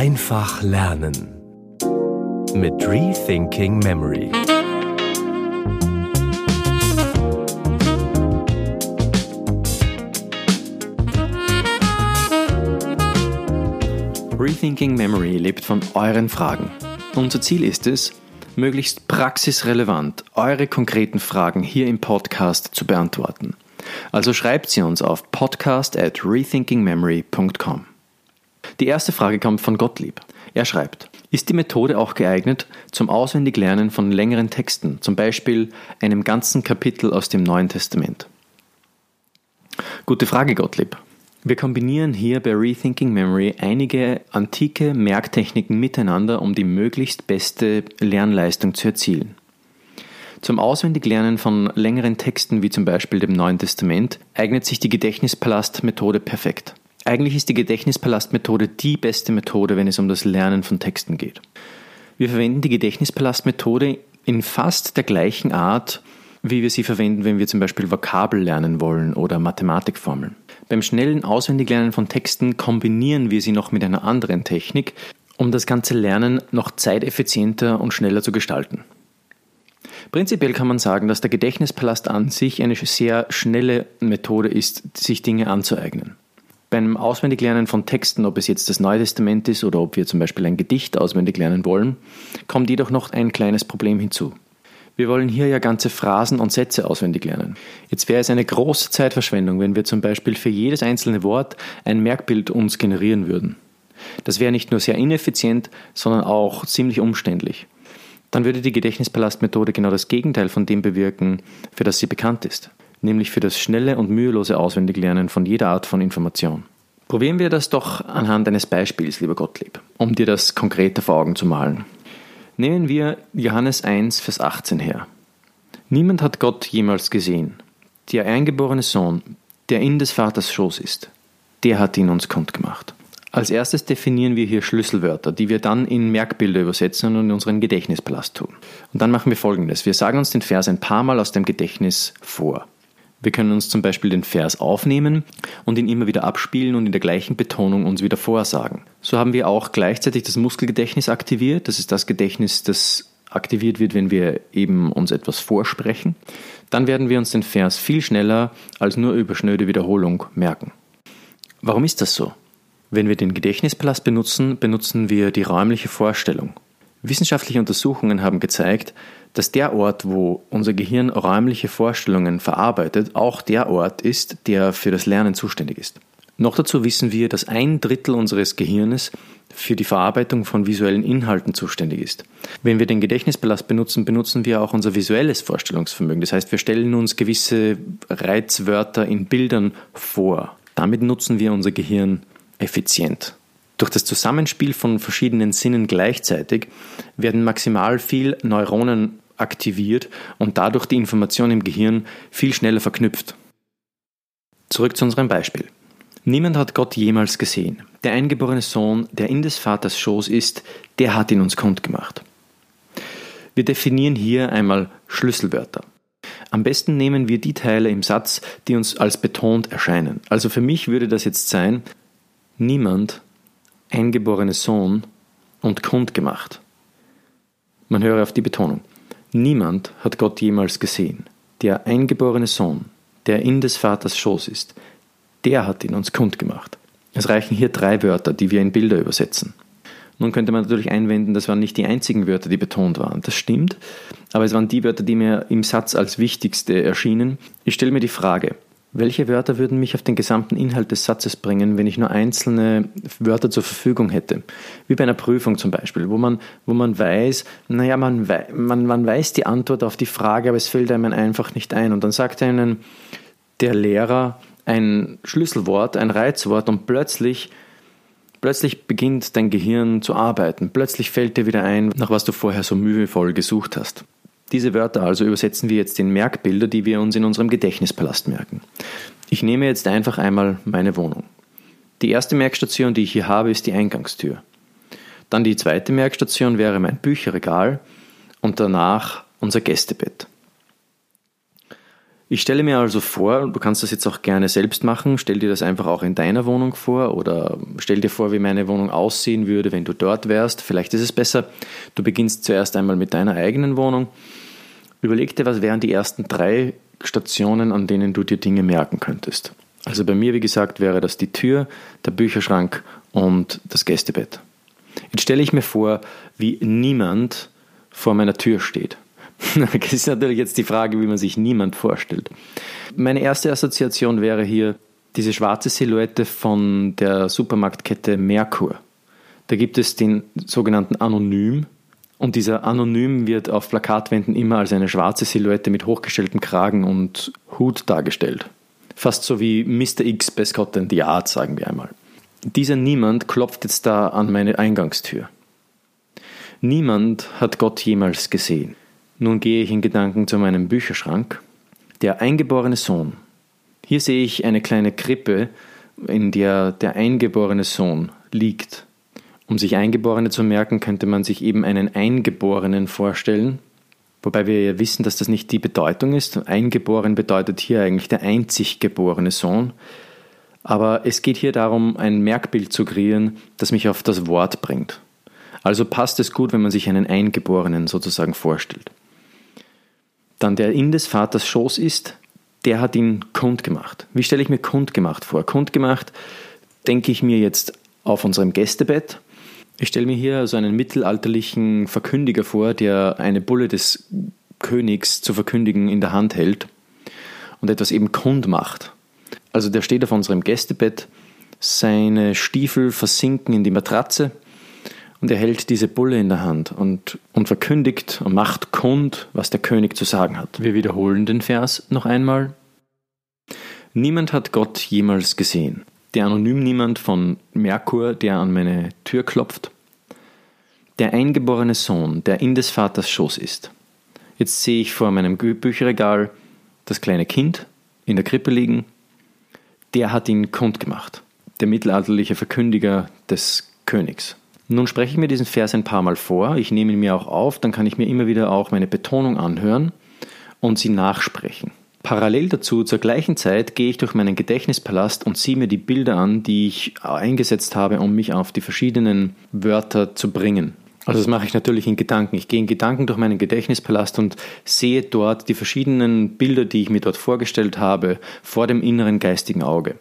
Einfach lernen mit Rethinking Memory. Rethinking Memory lebt von euren Fragen. Unser Ziel ist es, möglichst praxisrelevant eure konkreten Fragen hier im Podcast zu beantworten. Also schreibt sie uns auf podcast at rethinkingmemory.com. Die erste Frage kommt von Gottlieb. Er schreibt, ist die Methode auch geeignet zum Auswendiglernen von längeren Texten, zum Beispiel einem ganzen Kapitel aus dem Neuen Testament? Gute Frage, Gottlieb. Wir kombinieren hier bei Rethinking Memory einige antike Merktechniken miteinander, um die möglichst beste Lernleistung zu erzielen. Zum Auswendiglernen von längeren Texten wie zum Beispiel dem Neuen Testament eignet sich die Gedächtnispalast-Methode perfekt. Eigentlich ist die Gedächtnispalast-Methode die beste Methode, wenn es um das Lernen von Texten geht. Wir verwenden die Gedächtnispalast-Methode in fast der gleichen Art, wie wir sie verwenden, wenn wir zum Beispiel Vokabel lernen wollen oder Mathematikformeln. Beim schnellen Auswendiglernen von Texten kombinieren wir sie noch mit einer anderen Technik, um das ganze Lernen noch zeiteffizienter und schneller zu gestalten. Prinzipiell kann man sagen, dass der Gedächtnispalast an sich eine sehr schnelle Methode ist, sich Dinge anzueignen. Beim Auswendiglernen von Texten, ob es jetzt das Neue Testament ist oder ob wir zum Beispiel ein Gedicht auswendig lernen wollen, kommt jedoch noch ein kleines Problem hinzu. Wir wollen hier ja ganze Phrasen und Sätze auswendig lernen. Jetzt wäre es eine große Zeitverschwendung, wenn wir zum Beispiel für jedes einzelne Wort ein Merkbild uns generieren würden. Das wäre nicht nur sehr ineffizient, sondern auch ziemlich umständlich. Dann würde die Gedächtnispalastmethode genau das Gegenteil von dem bewirken, für das sie bekannt ist, nämlich für das schnelle und mühelose Auswendiglernen von jeder Art von Information. Probieren wir das doch anhand eines Beispiels, lieber Gottlieb, um dir das konkreter vor Augen zu malen. Nehmen wir Johannes 1, Vers 18 her. Niemand hat Gott jemals gesehen. Der eingeborene Sohn, der in des Vaters Schoß ist, der hat ihn uns kundgemacht. Als erstes definieren wir hier Schlüsselwörter, die wir dann in Merkbilder übersetzen und in unseren Gedächtnispalast tun. Und dann machen wir folgendes. Wir sagen uns den Vers ein paar Mal aus dem Gedächtnis vor. Wir können uns zum Beispiel den Vers aufnehmen und ihn immer wieder abspielen und in der gleichen Betonung uns wieder vorsagen. So haben wir auch gleichzeitig das Muskelgedächtnis aktiviert. Das ist das Gedächtnis, das aktiviert wird, wenn wir eben uns etwas vorsprechen. Dann werden wir uns den Vers viel schneller als nur über schnöde Wiederholung merken. Warum ist das so? Wenn wir den Gedächtnispalast benutzen, benutzen wir die räumliche Vorstellung. Wissenschaftliche Untersuchungen haben gezeigt, dass der Ort, wo unser Gehirn räumliche Vorstellungen verarbeitet, auch der Ort ist, der für das Lernen zuständig ist. Noch dazu wissen wir, dass ein Drittel unseres Gehirnes für die Verarbeitung von visuellen Inhalten zuständig ist. Wenn wir den Gedächtnispalast benutzen, benutzen wir auch unser visuelles Vorstellungsvermögen. Das heißt, wir stellen uns gewisse Reizwörter in Bildern vor. Damit nutzen wir unser Gehirn effizient. Durch das Zusammenspiel von verschiedenen Sinnen gleichzeitig werden maximal viel Neuronen aktiviert und dadurch die Information im Gehirn viel schneller verknüpft. Zurück zu unserem Beispiel. Niemand hat Gott jemals gesehen. Der eingeborene Sohn, der in des Vaters Schoß ist, der hat ihn uns kundgemacht. Wir definieren hier einmal Schlüsselwörter. Am besten nehmen wir die Teile im Satz, die uns als betont erscheinen. Also für mich würde das jetzt sein, niemand eingeborene Sohn und kundgemacht. Man höre auf die Betonung. Niemand hat Gott jemals gesehen. Der eingeborene Sohn, der in des Vaters Schoß ist, der hat ihn uns kundgemacht. Es reichen hier drei Wörter, die wir in Bilder übersetzen. Nun könnte man natürlich einwenden, das waren nicht die einzigen Wörter, die betont waren. Das stimmt, aber es waren die Wörter, die mir im Satz als wichtigste erschienen. Ich stelle mir die Frage, welche Wörter würden mich auf den gesamten Inhalt des Satzes bringen, wenn ich nur einzelne Wörter zur Verfügung hätte? Wie bei einer Prüfung zum Beispiel, wo man, wo man weiß, naja, man, man, man weiß die Antwort auf die Frage, aber es fällt einem einfach nicht ein. Und dann sagt einem der Lehrer ein Schlüsselwort, ein Reizwort und plötzlich, plötzlich beginnt dein Gehirn zu arbeiten. Plötzlich fällt dir wieder ein, nach was du vorher so mühevoll gesucht hast. Diese Wörter also übersetzen wir jetzt in Merkbilder, die wir uns in unserem Gedächtnispalast merken. Ich nehme jetzt einfach einmal meine Wohnung. Die erste Merkstation, die ich hier habe, ist die Eingangstür. Dann die zweite Merkstation wäre mein Bücherregal und danach unser Gästebett. Ich stelle mir also vor, du kannst das jetzt auch gerne selbst machen, stell dir das einfach auch in deiner Wohnung vor oder stell dir vor, wie meine Wohnung aussehen würde, wenn du dort wärst. Vielleicht ist es besser, du beginnst zuerst einmal mit deiner eigenen Wohnung. Überleg dir, was wären die ersten drei Stationen, an denen du dir Dinge merken könntest. Also bei mir, wie gesagt, wäre das die Tür, der Bücherschrank und das Gästebett. Jetzt stelle ich mir vor, wie niemand vor meiner Tür steht. Das ist natürlich jetzt die Frage, wie man sich niemand vorstellt. Meine erste Assoziation wäre hier diese schwarze Silhouette von der Supermarktkette Merkur. Da gibt es den sogenannten Anonym. Und dieser Anonym wird auf Plakatwänden immer als eine schwarze Silhouette mit hochgestelltem Kragen und Hut dargestellt. Fast so wie Mr. X bei Scott and the Art, sagen wir einmal. Dieser Niemand klopft jetzt da an meine Eingangstür. Niemand hat Gott jemals gesehen. Nun gehe ich in Gedanken zu meinem Bücherschrank. Der eingeborene Sohn. Hier sehe ich eine kleine Krippe, in der der eingeborene Sohn liegt. Um sich Eingeborene zu merken, könnte man sich eben einen Eingeborenen vorstellen, wobei wir ja wissen, dass das nicht die Bedeutung ist. Eingeboren bedeutet hier eigentlich der einzig geborene Sohn. Aber es geht hier darum, ein Merkbild zu kreieren, das mich auf das Wort bringt. Also passt es gut, wenn man sich einen Eingeborenen sozusagen vorstellt dann der in des Vaters Schoß ist, der hat ihn kundgemacht. Wie stelle ich mir kundgemacht vor? Kundgemacht denke ich mir jetzt auf unserem Gästebett. Ich stelle mir hier so einen mittelalterlichen Verkündiger vor, der eine Bulle des Königs zu verkündigen in der Hand hält und etwas eben kund macht. Also der steht auf unserem Gästebett, seine Stiefel versinken in die Matratze und er hält diese Bulle in der Hand und, und verkündigt und macht kund, was der König zu sagen hat. Wir wiederholen den Vers noch einmal. Niemand hat Gott jemals gesehen. Der anonym Niemand von Merkur, der an meine Tür klopft. Der eingeborene Sohn, der in des Vaters Schoß ist. Jetzt sehe ich vor meinem Bücherregal das kleine Kind in der Krippe liegen. Der hat ihn kundgemacht. Der mittelalterliche Verkündiger des Königs. Nun spreche ich mir diesen Vers ein paar Mal vor, ich nehme ihn mir auch auf, dann kann ich mir immer wieder auch meine Betonung anhören und sie nachsprechen. Parallel dazu, zur gleichen Zeit, gehe ich durch meinen Gedächtnispalast und ziehe mir die Bilder an, die ich eingesetzt habe, um mich auf die verschiedenen Wörter zu bringen. Also das mache ich natürlich in Gedanken. Ich gehe in Gedanken durch meinen Gedächtnispalast und sehe dort die verschiedenen Bilder, die ich mir dort vorgestellt habe, vor dem inneren geistigen Auge.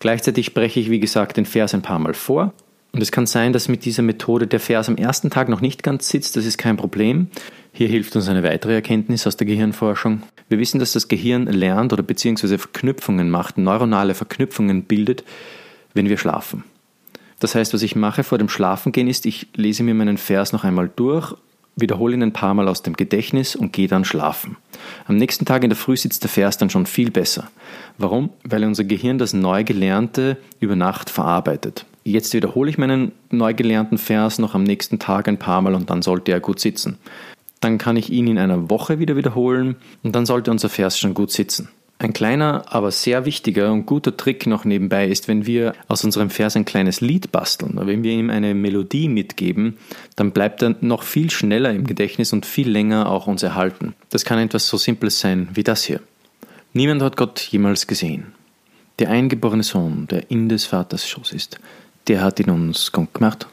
Gleichzeitig spreche ich, wie gesagt, den Vers ein paar Mal vor und es kann sein, dass mit dieser Methode der Vers am ersten Tag noch nicht ganz sitzt, das ist kein Problem. Hier hilft uns eine weitere Erkenntnis aus der Gehirnforschung. Wir wissen, dass das Gehirn lernt oder beziehungsweise Verknüpfungen macht, neuronale Verknüpfungen bildet, wenn wir schlafen. Das heißt, was ich mache vor dem Schlafengehen ist, ich lese mir meinen Vers noch einmal durch, wiederhole ihn ein paar Mal aus dem Gedächtnis und gehe dann schlafen. Am nächsten Tag in der Früh sitzt der Vers dann schon viel besser. Warum? Weil unser Gehirn das Neugelernte über Nacht verarbeitet. Jetzt wiederhole ich meinen neu gelernten Vers noch am nächsten Tag ein paar Mal und dann sollte er gut sitzen. Dann kann ich ihn in einer Woche wieder wiederholen und dann sollte unser Vers schon gut sitzen. Ein kleiner, aber sehr wichtiger und guter Trick noch nebenbei ist, wenn wir aus unserem Vers ein kleines Lied basteln, wenn wir ihm eine Melodie mitgeben, dann bleibt er noch viel schneller im Gedächtnis und viel länger auch uns erhalten. Das kann etwas so Simples sein wie das hier. Niemand hat Gott jemals gesehen. Der eingeborene Sohn, der in des Vaters Schoß ist, der hat ihn uns gemacht.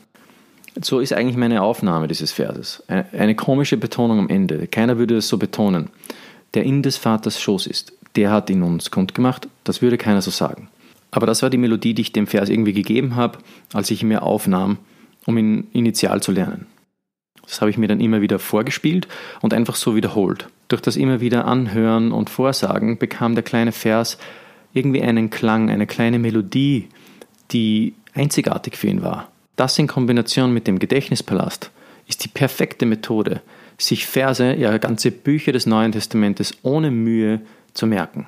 So ist eigentlich meine Aufnahme dieses Verses. Eine komische Betonung am Ende. Keiner würde es so betonen. Der in des Vaters Schoß ist, der hat ihn uns kundgemacht. Das würde keiner so sagen. Aber das war die Melodie, die ich dem Vers irgendwie gegeben habe, als ich ihn mir aufnahm, um ihn initial zu lernen. Das habe ich mir dann immer wieder vorgespielt und einfach so wiederholt. Durch das immer wieder Anhören und Vorsagen bekam der kleine Vers irgendwie einen Klang, eine kleine Melodie, die einzigartig für ihn war. Das in Kombination mit dem Gedächtnispalast ist die perfekte Methode, sich Verse, ja ganze Bücher des Neuen Testamentes ohne Mühe zu merken.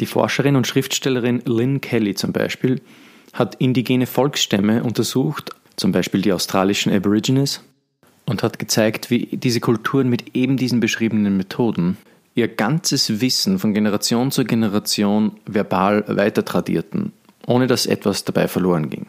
Die Forscherin und Schriftstellerin Lynn Kelly zum Beispiel hat indigene Volksstämme untersucht, zum Beispiel die australischen Aborigines, und hat gezeigt, wie diese Kulturen mit eben diesen beschriebenen Methoden ihr ganzes Wissen von Generation zu Generation verbal weitertradierten, ohne dass etwas dabei verloren ging.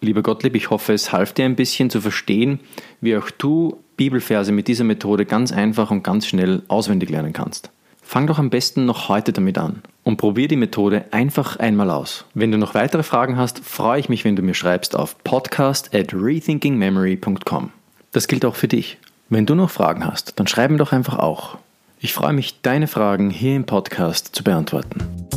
Lieber Gottlieb, ich hoffe, es half dir ein bisschen zu verstehen, wie auch du Bibelverse mit dieser Methode ganz einfach und ganz schnell auswendig lernen kannst. Fang doch am besten noch heute damit an und probier die Methode einfach einmal aus. Wenn du noch weitere Fragen hast, freue ich mich, wenn du mir schreibst auf podcast at rethinkingmemory.com. Das gilt auch für dich. Wenn du noch Fragen hast, dann schreib mir doch einfach auch. Ich freue mich, deine Fragen hier im Podcast zu beantworten.